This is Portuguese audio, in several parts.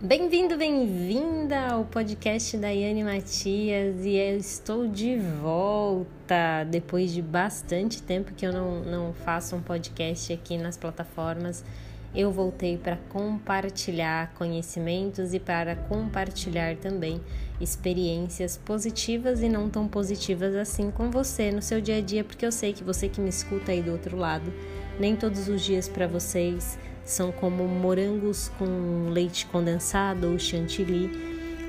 Bem-vindo, bem-vinda ao podcast da Yane Matias e eu estou de volta depois de bastante tempo que eu não, não faço um podcast aqui nas plataformas. Eu voltei para compartilhar conhecimentos e para compartilhar também experiências positivas e não tão positivas assim com você no seu dia a dia, porque eu sei que você que me escuta aí do outro lado, nem todos os dias para vocês são como morangos com leite condensado ou chantilly.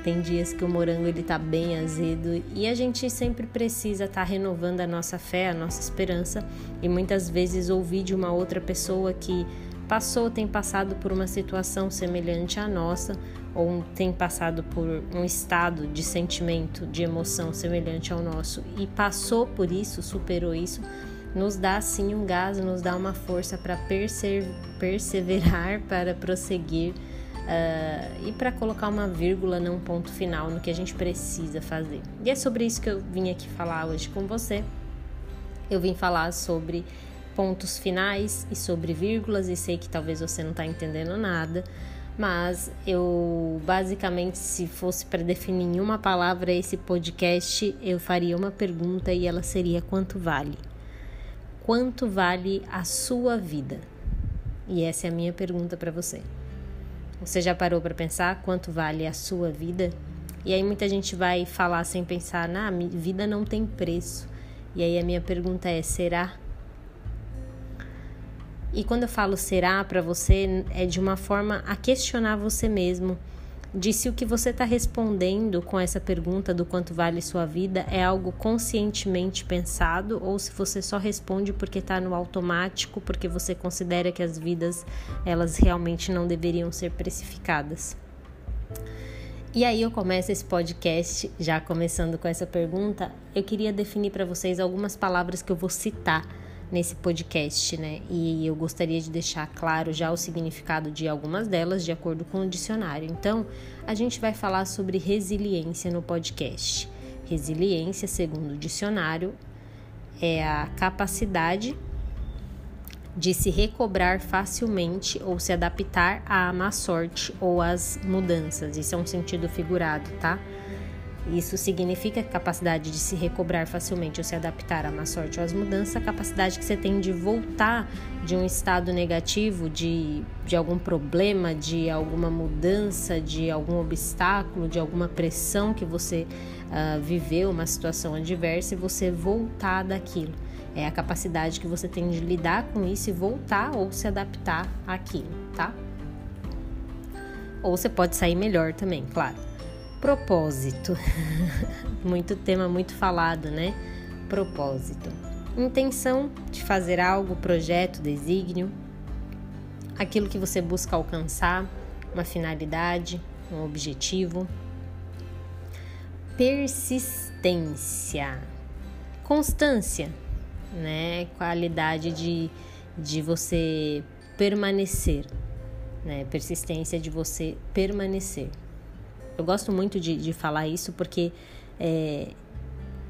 Tem dias que o morango ele tá bem azedo. E a gente sempre precisa estar tá renovando a nossa fé, a nossa esperança. E muitas vezes ouvir de uma outra pessoa que passou, tem passado por uma situação semelhante à nossa ou tem passado por um estado de sentimento, de emoção semelhante ao nosso. E passou por isso, superou isso, nos dá assim um gás, nos dá uma força para perseverar, para prosseguir uh, e para colocar uma vírgula num ponto final no que a gente precisa fazer. E é sobre isso que eu vim aqui falar hoje com você. Eu vim falar sobre pontos finais e sobre vírgulas, e sei que talvez você não está entendendo nada, mas eu basicamente, se fosse para definir em uma palavra esse podcast, eu faria uma pergunta e ela seria: quanto vale? Quanto vale a sua vida? E essa é a minha pergunta para você. Você já parou para pensar quanto vale a sua vida? E aí muita gente vai falar sem pensar, na vida não tem preço. E aí a minha pergunta é, será? E quando eu falo será para você, é de uma forma a questionar você mesmo de se o que você está respondendo com essa pergunta do quanto vale sua vida é algo conscientemente pensado ou se você só responde porque está no automático, porque você considera que as vidas elas realmente não deveriam ser precificadas. E aí eu começo esse podcast já começando com essa pergunta. Eu queria definir para vocês algumas palavras que eu vou citar nesse podcast, né? E eu gostaria de deixar claro já o significado de algumas delas de acordo com o dicionário. Então, a gente vai falar sobre resiliência no podcast. Resiliência, segundo o dicionário, é a capacidade de se recobrar facilmente ou se adaptar à má sorte ou às mudanças. Isso é um sentido figurado, tá? Isso significa capacidade de se recobrar facilmente ou se adaptar à má sorte ou às mudanças, a capacidade que você tem de voltar de um estado negativo, de, de algum problema, de alguma mudança, de algum obstáculo, de alguma pressão que você uh, viveu, uma situação adversa, e você voltar daquilo. É a capacidade que você tem de lidar com isso e voltar ou se adaptar àquilo, tá? Ou você pode sair melhor também, claro. Propósito. muito tema muito falado, né? Propósito. Intenção de fazer algo, projeto, desígnio, aquilo que você busca alcançar, uma finalidade, um objetivo. Persistência. Constância, né? Qualidade de, de você permanecer, né? Persistência de você permanecer. Eu gosto muito de, de falar isso porque é,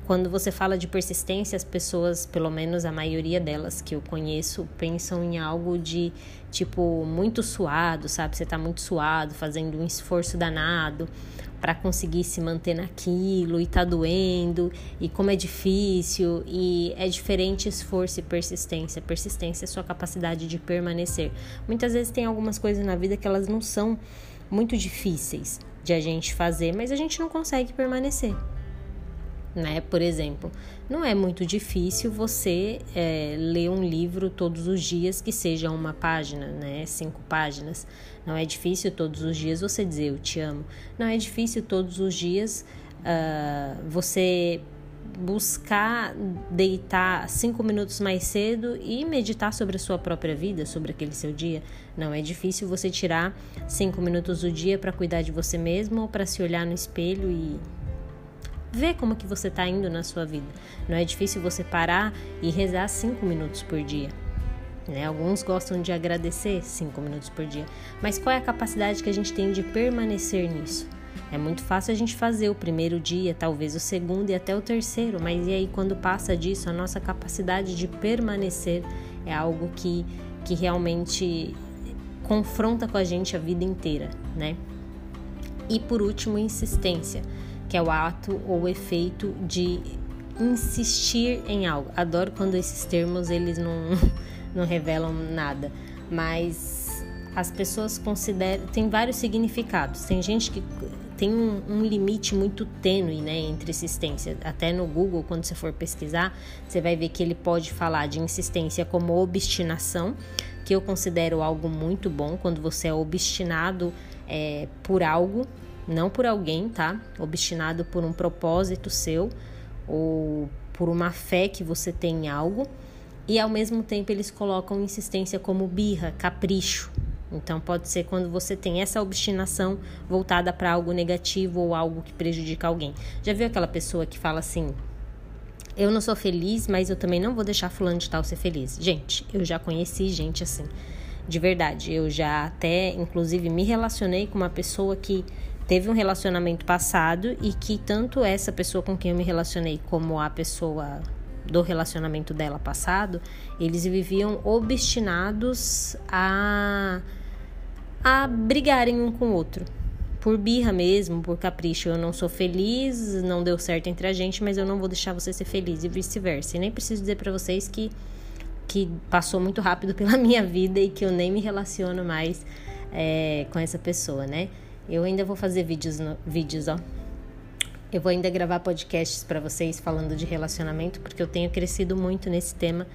quando você fala de persistência, as pessoas, pelo menos a maioria delas que eu conheço, pensam em algo de tipo muito suado, sabe? Você tá muito suado, fazendo um esforço danado para conseguir se manter naquilo e tá doendo e como é difícil e é diferente esforço e persistência. Persistência é sua capacidade de permanecer. Muitas vezes tem algumas coisas na vida que elas não são muito difíceis, de a gente fazer, mas a gente não consegue permanecer. Né? Por exemplo, não é muito difícil você é, ler um livro todos os dias que seja uma página, né? Cinco páginas. Não é difícil todos os dias você dizer eu te amo. Não é difícil todos os dias uh, você buscar deitar cinco minutos mais cedo e meditar sobre a sua própria vida, sobre aquele seu dia. Não é difícil você tirar cinco minutos do dia para cuidar de você mesmo ou para se olhar no espelho e ver como que você está indo na sua vida. Não é difícil você parar e rezar cinco minutos por dia. Né? Alguns gostam de agradecer cinco minutos por dia, mas qual é a capacidade que a gente tem de permanecer nisso? É muito fácil a gente fazer o primeiro dia, talvez o segundo e até o terceiro, mas e aí quando passa disso, a nossa capacidade de permanecer é algo que, que realmente confronta com a gente a vida inteira, né? E por último, insistência, que é o ato ou efeito de insistir em algo. Adoro quando esses termos eles não, não revelam nada, mas as pessoas consideram tem vários significados. Tem gente que tem um, um, limite muito tênue né, entre insistência. Até no Google, quando você for pesquisar, você vai ver que ele pode falar de insistência como obstinação, que eu considero algo muito bom quando você é obstinado é, por algo, não por alguém, tá? Obstinado por um propósito seu ou por uma fé que você tem em algo. E ao mesmo tempo eles colocam insistência como birra, capricho, então, pode ser quando você tem essa obstinação voltada para algo negativo ou algo que prejudica alguém. Já viu aquela pessoa que fala assim: Eu não sou feliz, mas eu também não vou deixar Fulano de Tal ser feliz? Gente, eu já conheci gente assim. De verdade, eu já até, inclusive, me relacionei com uma pessoa que teve um relacionamento passado e que tanto essa pessoa com quem eu me relacionei como a pessoa do relacionamento dela passado, eles viviam obstinados a a brigarem um com o outro. Por birra mesmo, por capricho. Eu não sou feliz, não deu certo entre a gente, mas eu não vou deixar você ser feliz e vice-versa. E nem preciso dizer para vocês que, que passou muito rápido pela minha vida e que eu nem me relaciono mais é, com essa pessoa, né? Eu ainda vou fazer vídeos, no, vídeos ó. Eu vou ainda gravar podcasts para vocês falando de relacionamento, porque eu tenho crescido muito nesse tema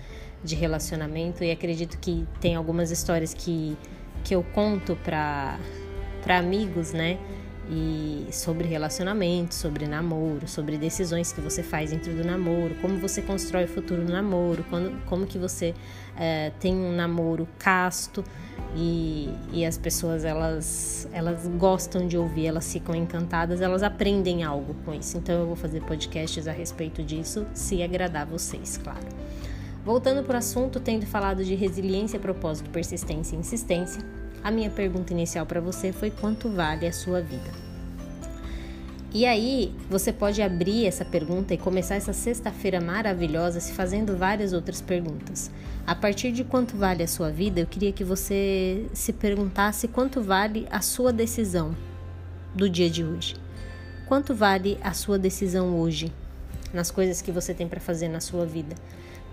de relacionamento e acredito que tem algumas histórias que que eu conto para amigos, né? E sobre relacionamento, sobre namoro, sobre decisões que você faz dentro do namoro, como você constrói o futuro no namoro, quando, como que você é, tem um namoro casto e, e as pessoas elas, elas gostam de ouvir, elas ficam encantadas, elas aprendem algo com isso. Então eu vou fazer podcasts a respeito disso, se agradar vocês, claro. Voltando para o assunto, tendo falado de resiliência, propósito, persistência e insistência, a minha pergunta inicial para você foi quanto vale a sua vida? E aí, você pode abrir essa pergunta e começar essa sexta-feira maravilhosa se fazendo várias outras perguntas. A partir de quanto vale a sua vida, eu queria que você se perguntasse quanto vale a sua decisão do dia de hoje. Quanto vale a sua decisão hoje nas coisas que você tem para fazer na sua vida?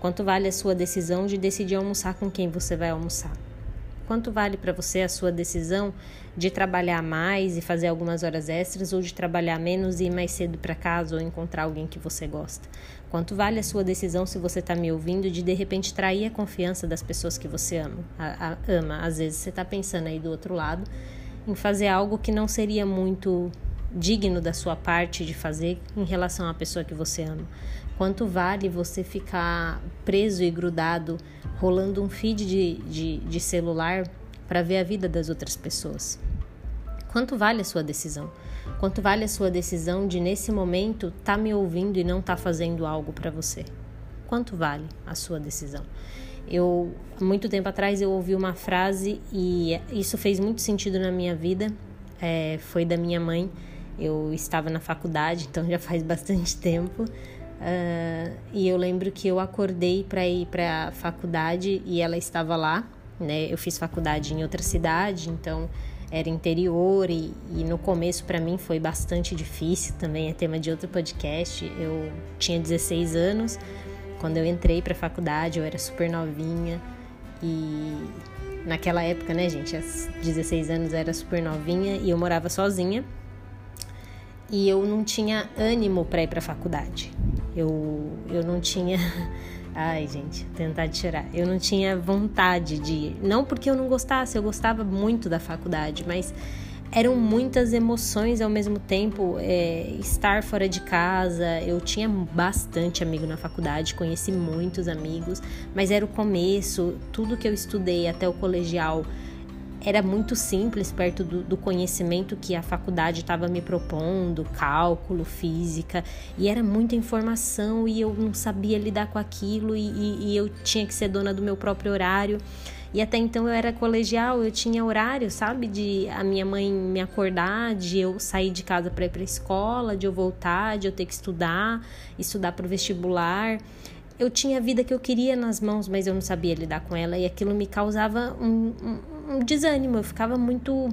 Quanto vale a sua decisão de decidir almoçar com quem você vai almoçar? Quanto vale para você a sua decisão de trabalhar mais e fazer algumas horas extras ou de trabalhar menos e ir mais cedo para casa ou encontrar alguém que você gosta? Quanto vale a sua decisão se você está me ouvindo de de repente trair a confiança das pessoas que você ama? A, a, ama. Às vezes você está pensando aí do outro lado em fazer algo que não seria muito digno da sua parte de fazer em relação à pessoa que você ama. Quanto vale você ficar preso e grudado, rolando um feed de, de, de celular para ver a vida das outras pessoas? Quanto vale a sua decisão? Quanto vale a sua decisão de, nesse momento, tá me ouvindo e não tá fazendo algo para você? Quanto vale a sua decisão? Eu, muito tempo atrás, eu ouvi uma frase e isso fez muito sentido na minha vida. É, foi da minha mãe. Eu estava na faculdade, então já faz bastante tempo. Uh, e eu lembro que eu acordei para ir para a faculdade e ela estava lá, né? Eu fiz faculdade em outra cidade, então era interior e, e no começo para mim foi bastante difícil também, é tema de outro podcast. Eu tinha 16 anos quando eu entrei para a faculdade, eu era super novinha e naquela época, né, gente, aos 16 anos eu era super novinha e eu morava sozinha. E eu não tinha ânimo para ir para a faculdade. Eu, eu não tinha. Ai, gente, tentar tirar. Eu não tinha vontade de ir. Não porque eu não gostasse, eu gostava muito da faculdade, mas eram muitas emoções ao mesmo tempo. É, estar fora de casa, eu tinha bastante amigo na faculdade, conheci muitos amigos, mas era o começo, tudo que eu estudei até o colegial era muito simples perto do, do conhecimento que a faculdade estava me propondo, cálculo, física, e era muita informação e eu não sabia lidar com aquilo e, e, e eu tinha que ser dona do meu próprio horário. E até então eu era colegial, eu tinha horário, sabe? De a minha mãe me acordar, de eu sair de casa para ir para escola, de eu voltar, de eu ter que estudar, estudar para o vestibular eu tinha a vida que eu queria nas mãos, mas eu não sabia lidar com ela e aquilo me causava um, um, um desânimo. Eu ficava muito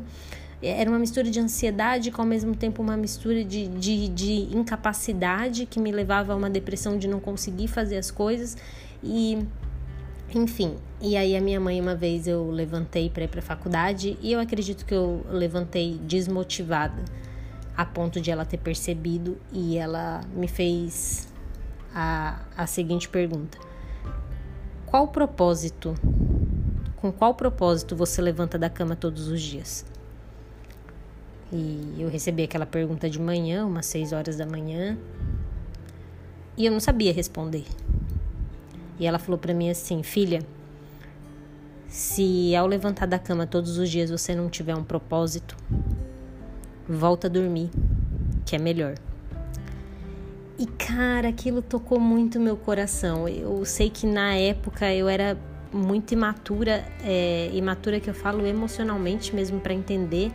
era uma mistura de ansiedade com ao mesmo tempo uma mistura de, de, de incapacidade que me levava a uma depressão de não conseguir fazer as coisas e enfim, e aí a minha mãe uma vez eu levantei para ir para faculdade e eu acredito que eu levantei desmotivada a ponto de ela ter percebido e ela me fez a, a seguinte pergunta: Qual propósito? Com qual propósito você levanta da cama todos os dias? E eu recebi aquela pergunta de manhã, umas 6 horas da manhã, e eu não sabia responder. E ela falou para mim assim: Filha, se ao levantar da cama todos os dias você não tiver um propósito, volta a dormir, que é melhor. E cara, aquilo tocou muito meu coração. Eu sei que na época eu era muito imatura, é, imatura que eu falo emocionalmente mesmo para entender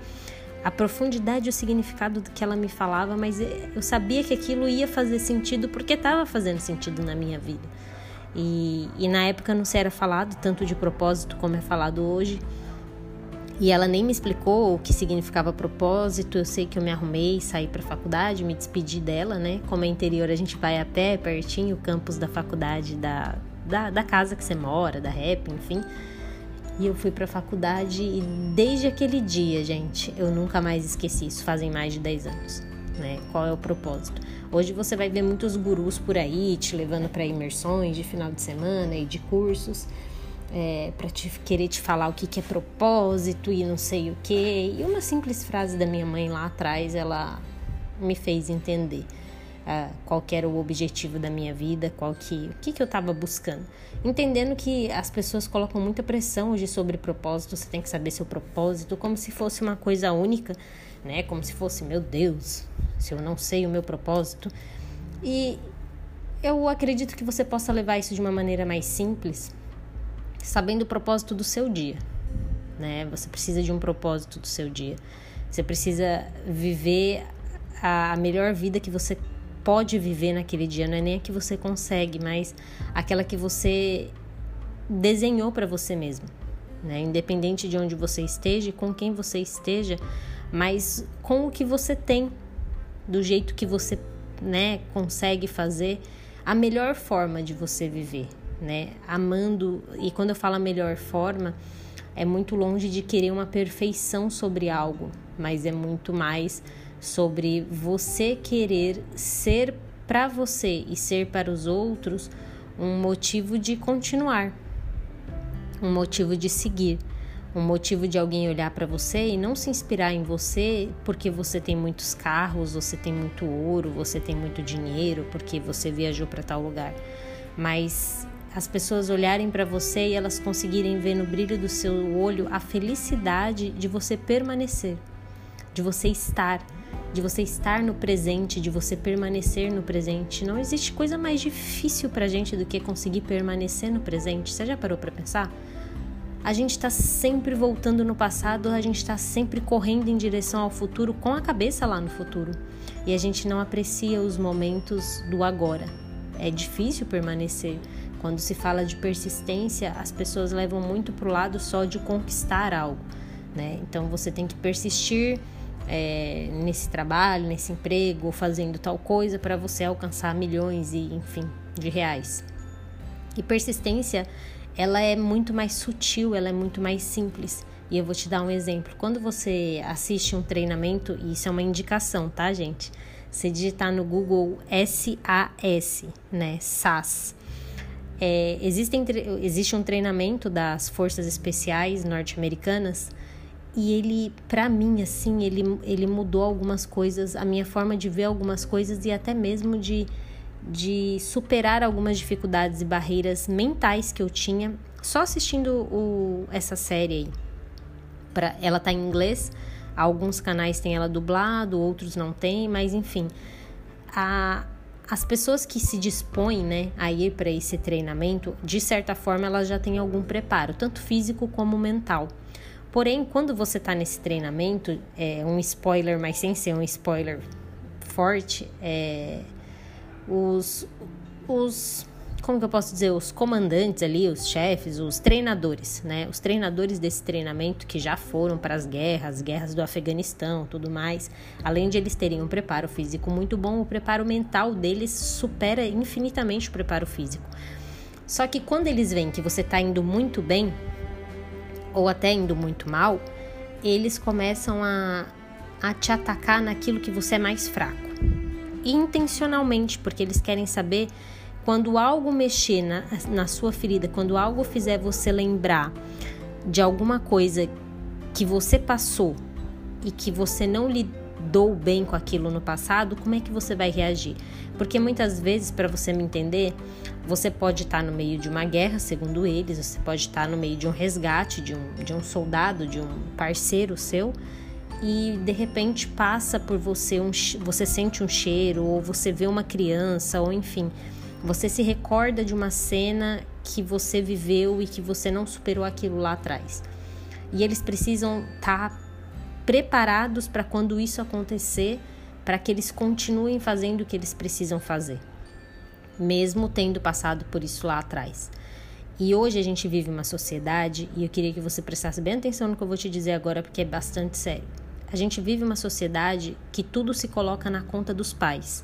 a profundidade e o significado do que ela me falava, mas eu sabia que aquilo ia fazer sentido porque estava fazendo sentido na minha vida. E, e na época não se era falado tanto de propósito como é falado hoje. E ela nem me explicou o que significava propósito. Eu sei que eu me arrumei, saí para a faculdade, me despedi dela, né? Como é interior, a gente vai a pé, pertinho, o campus da faculdade, da, da, da casa que você mora, da rap, enfim. E eu fui para a faculdade e desde aquele dia, gente, eu nunca mais esqueci isso. Fazem mais de 10 anos, né? Qual é o propósito? Hoje você vai ver muitos gurus por aí te levando para imersões de final de semana e de cursos. É, para te, querer te falar o que, que é propósito e não sei o que. E uma simples frase da minha mãe lá atrás, ela me fez entender uh, qual era o objetivo da minha vida, qual que, o que, que eu estava buscando. Entendendo que as pessoas colocam muita pressão hoje sobre propósito, você tem que saber seu propósito, como se fosse uma coisa única, né? Como se fosse, meu Deus, se eu não sei o meu propósito. E eu acredito que você possa levar isso de uma maneira mais simples, sabendo o propósito do seu dia, né? Você precisa de um propósito do seu dia. Você precisa viver a melhor vida que você pode viver naquele dia, não é nem a que você consegue, mas aquela que você desenhou para você mesmo, né? Independente de onde você esteja, com quem você esteja, mas com o que você tem, do jeito que você, né, consegue fazer a melhor forma de você viver, né? Amando, e quando eu falo a melhor forma, é muito longe de querer uma perfeição sobre algo, mas é muito mais sobre você querer ser para você e ser para os outros um motivo de continuar, um motivo de seguir, um motivo de alguém olhar para você e não se inspirar em você porque você tem muitos carros, você tem muito ouro, você tem muito dinheiro, porque você viajou para tal lugar, mas as pessoas olharem para você e elas conseguirem ver no brilho do seu olho a felicidade de você permanecer, de você estar de você estar no presente, de você permanecer no presente. Não existe coisa mais difícil pra gente do que conseguir permanecer no presente. Você já parou para pensar? A gente está sempre voltando no passado, a gente está sempre correndo em direção ao futuro com a cabeça lá no futuro. E a gente não aprecia os momentos do agora. É difícil permanecer. Quando se fala de persistência, as pessoas levam muito pro lado só de conquistar algo, né? Então você tem que persistir é, nesse trabalho, nesse emprego, fazendo tal coisa para você alcançar milhões e, enfim, de reais. E persistência, ela é muito mais sutil, ela é muito mais simples. E eu vou te dar um exemplo. Quando você assiste um treinamento, e isso é uma indicação, tá, gente? Você digitar no Google SAS, né? SAS. É, existem, existe um treinamento das forças especiais norte-americanas e ele, para mim, assim, ele, ele mudou algumas coisas, a minha forma de ver algumas coisas e até mesmo de, de superar algumas dificuldades e barreiras mentais que eu tinha só assistindo o, essa série aí. Pra, ela tá em inglês, alguns canais têm ela dublado, outros não tem, mas enfim. A, as pessoas que se dispõem né, a ir para esse treinamento, de certa forma, elas já têm algum preparo, tanto físico como mental. Porém, quando você está nesse treinamento, é um spoiler, mas sem ser um spoiler forte, é, os, os como que eu posso dizer, os comandantes ali, os chefes, os treinadores, né? Os treinadores desse treinamento que já foram para as guerras, guerras do Afeganistão, tudo mais. Além de eles terem um preparo físico muito bom, o preparo mental deles supera infinitamente o preparo físico. Só que quando eles veem que você está indo muito bem, ou até indo muito mal, eles começam a, a te atacar naquilo que você é mais fraco. Intencionalmente, porque eles querem saber quando algo mexer na, na sua ferida, quando algo fizer você lembrar de alguma coisa que você passou e que você não lidou bem com aquilo no passado, como é que você vai reagir? Porque muitas vezes, para você me entender, você pode estar no meio de uma guerra, segundo eles, você pode estar no meio de um resgate de um, de um soldado, de um parceiro seu, e de repente passa por você um, você sente um cheiro, ou você vê uma criança, ou enfim, você se recorda de uma cena que você viveu e que você não superou aquilo lá atrás. E eles precisam estar tá preparados para quando isso acontecer, para que eles continuem fazendo o que eles precisam fazer, mesmo tendo passado por isso lá atrás. E hoje a gente vive uma sociedade, e eu queria que você prestasse bem atenção no que eu vou te dizer agora, porque é bastante sério. A gente vive uma sociedade que tudo se coloca na conta dos pais.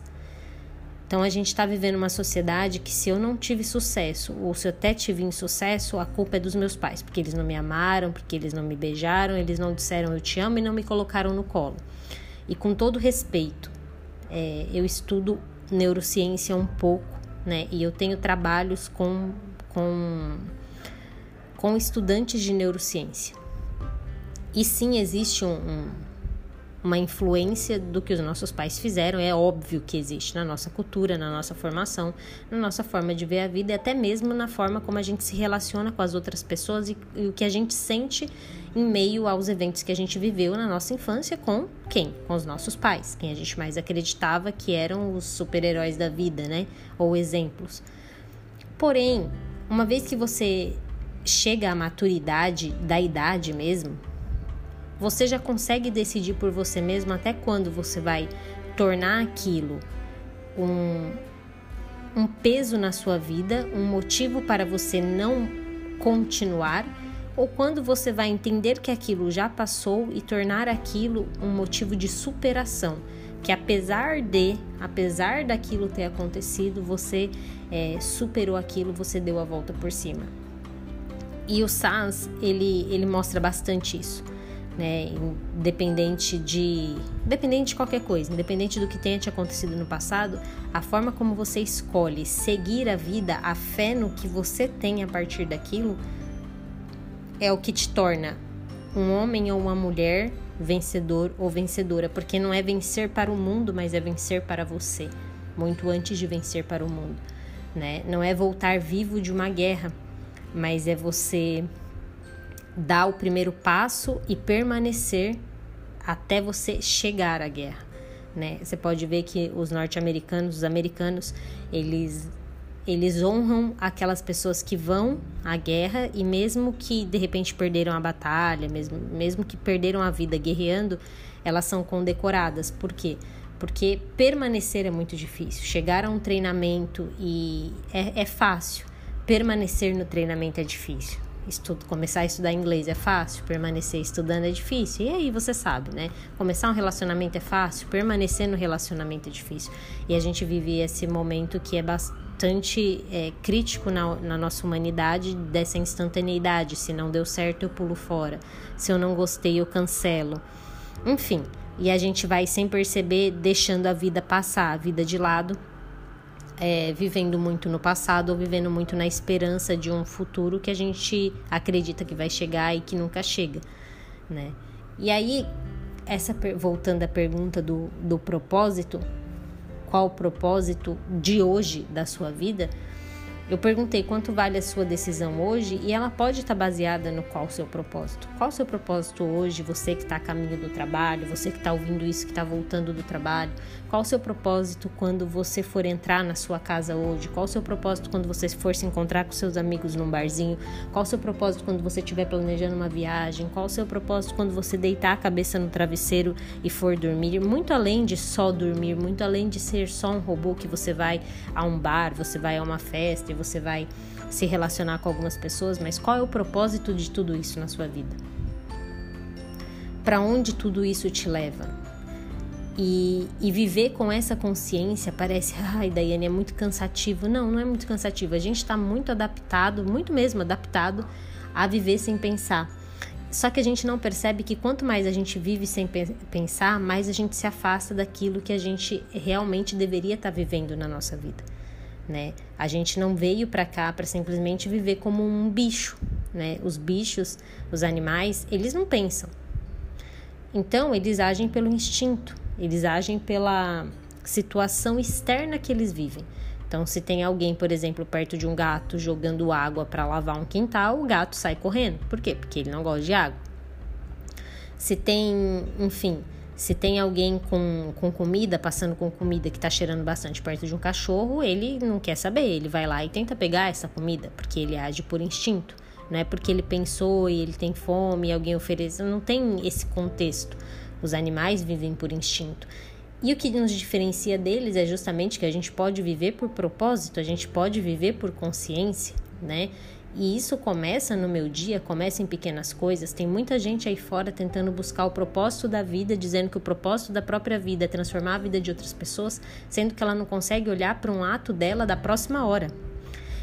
Então a gente está vivendo uma sociedade que se eu não tive sucesso, ou se eu até tive insucesso, a culpa é dos meus pais, porque eles não me amaram, porque eles não me beijaram, eles não disseram eu te amo e não me colocaram no colo. E com todo respeito, é, eu estudo neurociência um pouco, né? E eu tenho trabalhos com, com, com estudantes de neurociência. E sim, existe um, um uma influência do que os nossos pais fizeram, é óbvio que existe na nossa cultura, na nossa formação, na nossa forma de ver a vida e até mesmo na forma como a gente se relaciona com as outras pessoas e, e o que a gente sente em meio aos eventos que a gente viveu na nossa infância com quem? Com os nossos pais, quem a gente mais acreditava que eram os super-heróis da vida, né? Ou exemplos. Porém, uma vez que você chega à maturidade da idade mesmo, você já consegue decidir por você mesmo até quando você vai tornar aquilo um, um peso na sua vida, um motivo para você não continuar, ou quando você vai entender que aquilo já passou e tornar aquilo um motivo de superação. Que apesar de, apesar daquilo ter acontecido, você é, superou aquilo, você deu a volta por cima. E o Sans, ele, ele mostra bastante isso né? Independente de, independente de qualquer coisa, independente do que tenha te acontecido no passado, a forma como você escolhe seguir a vida, a fé no que você tem a partir daquilo, é o que te torna um homem ou uma mulher vencedor ou vencedora, porque não é vencer para o mundo, mas é vencer para você, muito antes de vencer para o mundo, né? Não é voltar vivo de uma guerra, mas é você dar o primeiro passo e permanecer até você chegar à guerra. Né? Você pode ver que os norte-americanos, os americanos, eles eles honram aquelas pessoas que vão à guerra e mesmo que de repente perderam a batalha, mesmo, mesmo que perderam a vida guerreando, elas são condecoradas. Por quê? Porque permanecer é muito difícil. Chegar a um treinamento e é, é fácil, permanecer no treinamento é difícil. Estudo, começar a estudar inglês é fácil, permanecer estudando é difícil. E aí você sabe, né? Começar um relacionamento é fácil, permanecer no relacionamento é difícil. E a gente vive esse momento que é bastante é, crítico na, na nossa humanidade dessa instantaneidade. Se não deu certo, eu pulo fora. Se eu não gostei, eu cancelo. Enfim, e a gente vai sem perceber deixando a vida passar, a vida de lado é, vivendo muito no passado ou vivendo muito na esperança de um futuro que a gente acredita que vai chegar e que nunca chega, né? E aí, essa voltando à pergunta do, do propósito, qual o propósito de hoje da sua vida? Eu perguntei quanto vale a sua decisão hoje e ela pode estar baseada no qual o seu propósito. Qual o seu propósito hoje, você que está a caminho do trabalho, você que está ouvindo isso, que está voltando do trabalho? Qual o seu propósito quando você for entrar na sua casa hoje? Qual o seu propósito quando você for se encontrar com seus amigos num barzinho? Qual o seu propósito quando você estiver planejando uma viagem? Qual o seu propósito quando você deitar a cabeça no travesseiro e for dormir? Muito além de só dormir, muito além de ser só um robô que você vai a um bar, você vai a uma festa você vai se relacionar com algumas pessoas, mas qual é o propósito de tudo isso na sua vida? Para onde tudo isso te leva? E, e, viver com essa consciência parece, ai, Daiane, é muito cansativo. Não, não é muito cansativo. A gente está muito adaptado, muito mesmo adaptado a viver sem pensar. Só que a gente não percebe que quanto mais a gente vive sem pensar, mais a gente se afasta daquilo que a gente realmente deveria estar tá vivendo na nossa vida né? A gente não veio para cá para simplesmente viver como um bicho, né? Os bichos, os animais, eles não pensam. Então, eles agem pelo instinto, eles agem pela situação externa que eles vivem. Então, se tem alguém, por exemplo, perto de um gato jogando água para lavar um quintal, o gato sai correndo. Por quê? Porque ele não gosta de água. Se tem, enfim, se tem alguém com, com comida, passando com comida que está cheirando bastante perto de um cachorro, ele não quer saber, ele vai lá e tenta pegar essa comida, porque ele age por instinto. Não é porque ele pensou e ele tem fome e alguém oferece. Não tem esse contexto. Os animais vivem por instinto. E o que nos diferencia deles é justamente que a gente pode viver por propósito, a gente pode viver por consciência, né? E isso começa no meu dia, começa em pequenas coisas. Tem muita gente aí fora tentando buscar o propósito da vida, dizendo que o propósito da própria vida é transformar a vida de outras pessoas, sendo que ela não consegue olhar para um ato dela da próxima hora.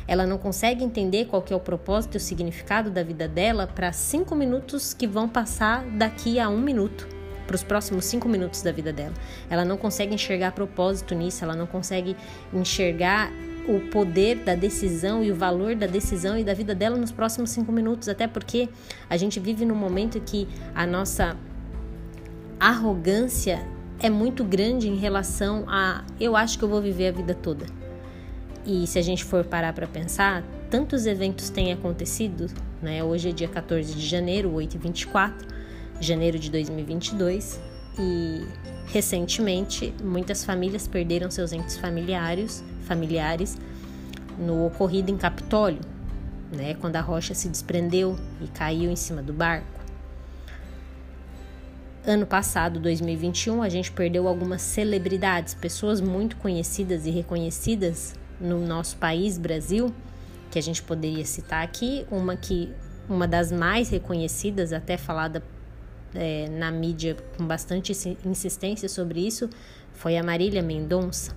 Ela não consegue entender qual que é o propósito e o significado da vida dela para cinco minutos que vão passar daqui a um minuto para os próximos cinco minutos da vida dela. Ela não consegue enxergar propósito nisso, ela não consegue enxergar o poder da decisão e o valor da decisão e da vida dela nos próximos cinco minutos, até porque a gente vive num momento que a nossa arrogância é muito grande em relação a eu acho que eu vou viver a vida toda. E se a gente for parar para pensar, tantos eventos têm acontecido, né? Hoje é dia 14 de janeiro, 8 e 24, janeiro de 2022, e recentemente muitas famílias perderam seus entes familiares, familiares no ocorrido em Capitólio, né, quando a rocha se desprendeu e caiu em cima do barco. Ano passado, 2021, a gente perdeu algumas celebridades, pessoas muito conhecidas e reconhecidas no nosso país, Brasil, que a gente poderia citar aqui, uma que uma das mais reconhecidas, até falada é, na mídia com bastante insistência sobre isso, foi a Marília Mendonça.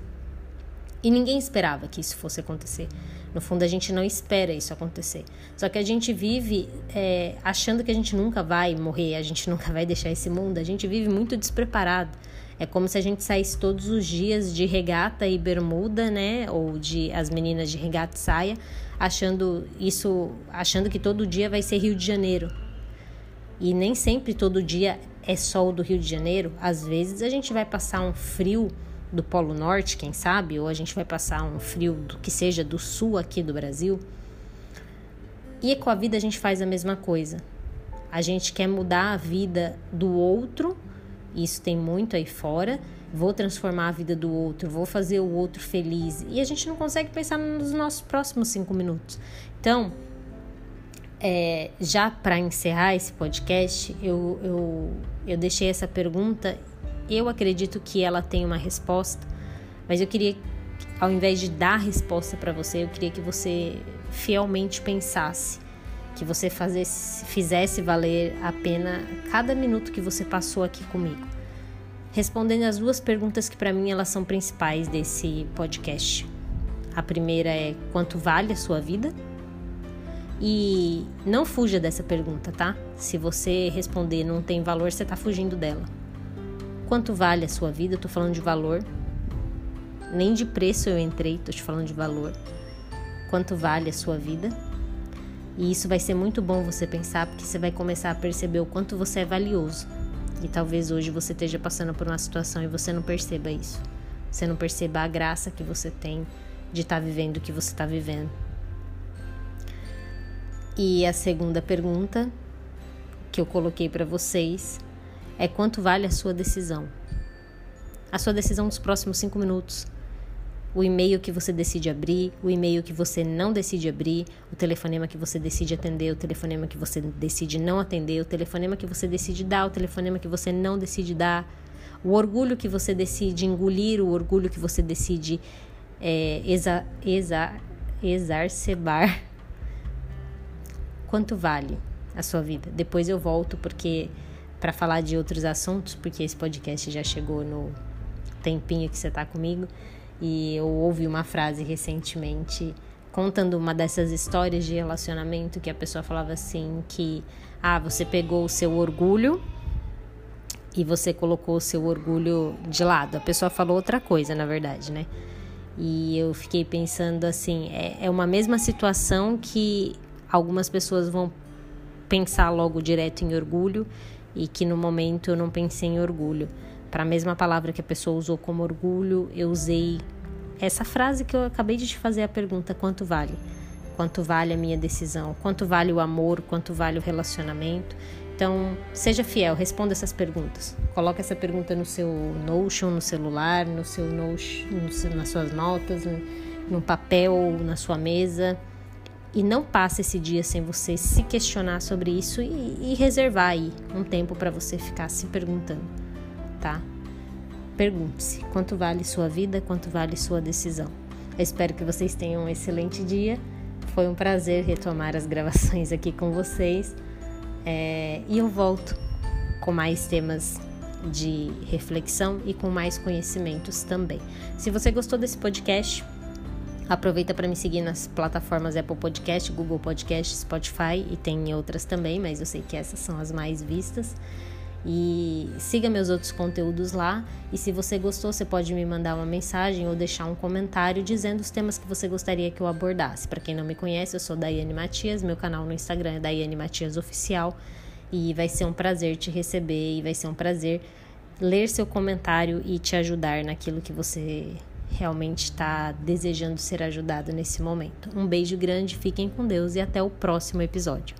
E ninguém esperava que isso fosse acontecer. No fundo, a gente não espera isso acontecer. Só que a gente vive é, achando que a gente nunca vai morrer, a gente nunca vai deixar esse mundo. A gente vive muito despreparado. É como se a gente saísse todos os dias de regata e bermuda, né? Ou de as meninas de regata e saia, achando isso, achando que todo dia vai ser Rio de Janeiro. E nem sempre todo dia é sol do Rio de Janeiro. Às vezes a gente vai passar um frio do Polo Norte, quem sabe, ou a gente vai passar um frio do que seja do sul aqui do Brasil. E com a vida a gente faz a mesma coisa. A gente quer mudar a vida do outro, isso tem muito aí fora. Vou transformar a vida do outro, vou fazer o outro feliz. E a gente não consegue pensar nos nossos próximos cinco minutos. Então, é, já para encerrar esse podcast, eu, eu, eu deixei essa pergunta eu acredito que ela tem uma resposta, mas eu queria, ao invés de dar resposta para você, eu queria que você fielmente pensasse, que você fazesse, fizesse valer a pena cada minuto que você passou aqui comigo. Respondendo as duas perguntas que para mim elas são principais desse podcast. A primeira é quanto vale a sua vida? E não fuja dessa pergunta, tá? Se você responder não tem valor, você está fugindo dela. Quanto vale a sua vida? Eu tô falando de valor. Nem de preço eu entrei, tô te falando de valor. Quanto vale a sua vida? E isso vai ser muito bom você pensar, porque você vai começar a perceber o quanto você é valioso. E talvez hoje você esteja passando por uma situação e você não perceba isso. Você não perceba a graça que você tem de estar tá vivendo o que você está vivendo. E a segunda pergunta que eu coloquei para vocês é quanto vale a sua decisão. A sua decisão dos próximos cinco minutos. O e-mail que você decide abrir, o e-mail que você não decide abrir, o telefonema que você decide atender, o telefonema que você decide não atender, o telefonema que você decide dar, o telefonema que você não decide dar, o orgulho que você decide engolir, o orgulho que você decide é, exa, exa, exacerbar quanto vale a sua vida. Depois eu volto porque para falar de outros assuntos, porque esse podcast já chegou no tempinho que você está comigo e eu ouvi uma frase recentemente contando uma dessas histórias de relacionamento que a pessoa falava assim que ah, você pegou o seu orgulho e você colocou o seu orgulho de lado. A pessoa falou outra coisa, na verdade, né? E eu fiquei pensando assim, é, é uma mesma situação que algumas pessoas vão pensar logo direto em orgulho e que no momento eu não pensei em orgulho. Para a mesma palavra que a pessoa usou como orgulho, eu usei essa frase que eu acabei de te fazer a pergunta: quanto vale? Quanto vale a minha decisão? Quanto vale o amor? Quanto vale o relacionamento? Então, seja fiel, responda essas perguntas. Coloque essa pergunta no seu Notion, no celular, no seu Notion, nas suas notas, no, no papel, na sua mesa. E não passe esse dia sem você se questionar sobre isso e, e reservar aí um tempo para você ficar se perguntando, tá? Pergunte-se quanto vale sua vida, quanto vale sua decisão. Eu espero que vocês tenham um excelente dia. Foi um prazer retomar as gravações aqui com vocês. É, e eu volto com mais temas de reflexão e com mais conhecimentos também. Se você gostou desse podcast, aproveita para me seguir nas plataformas Apple Podcast, Google Podcast, Spotify e tem outras também, mas eu sei que essas são as mais vistas. E siga meus outros conteúdos lá. E se você gostou, você pode me mandar uma mensagem ou deixar um comentário dizendo os temas que você gostaria que eu abordasse. Para quem não me conhece, eu sou Daiane Matias, meu canal no Instagram é Daiane Matias Oficial. E vai ser um prazer te receber e vai ser um prazer ler seu comentário e te ajudar naquilo que você realmente está desejando ser ajudado nesse momento. Um beijo grande, fiquem com Deus e até o próximo episódio.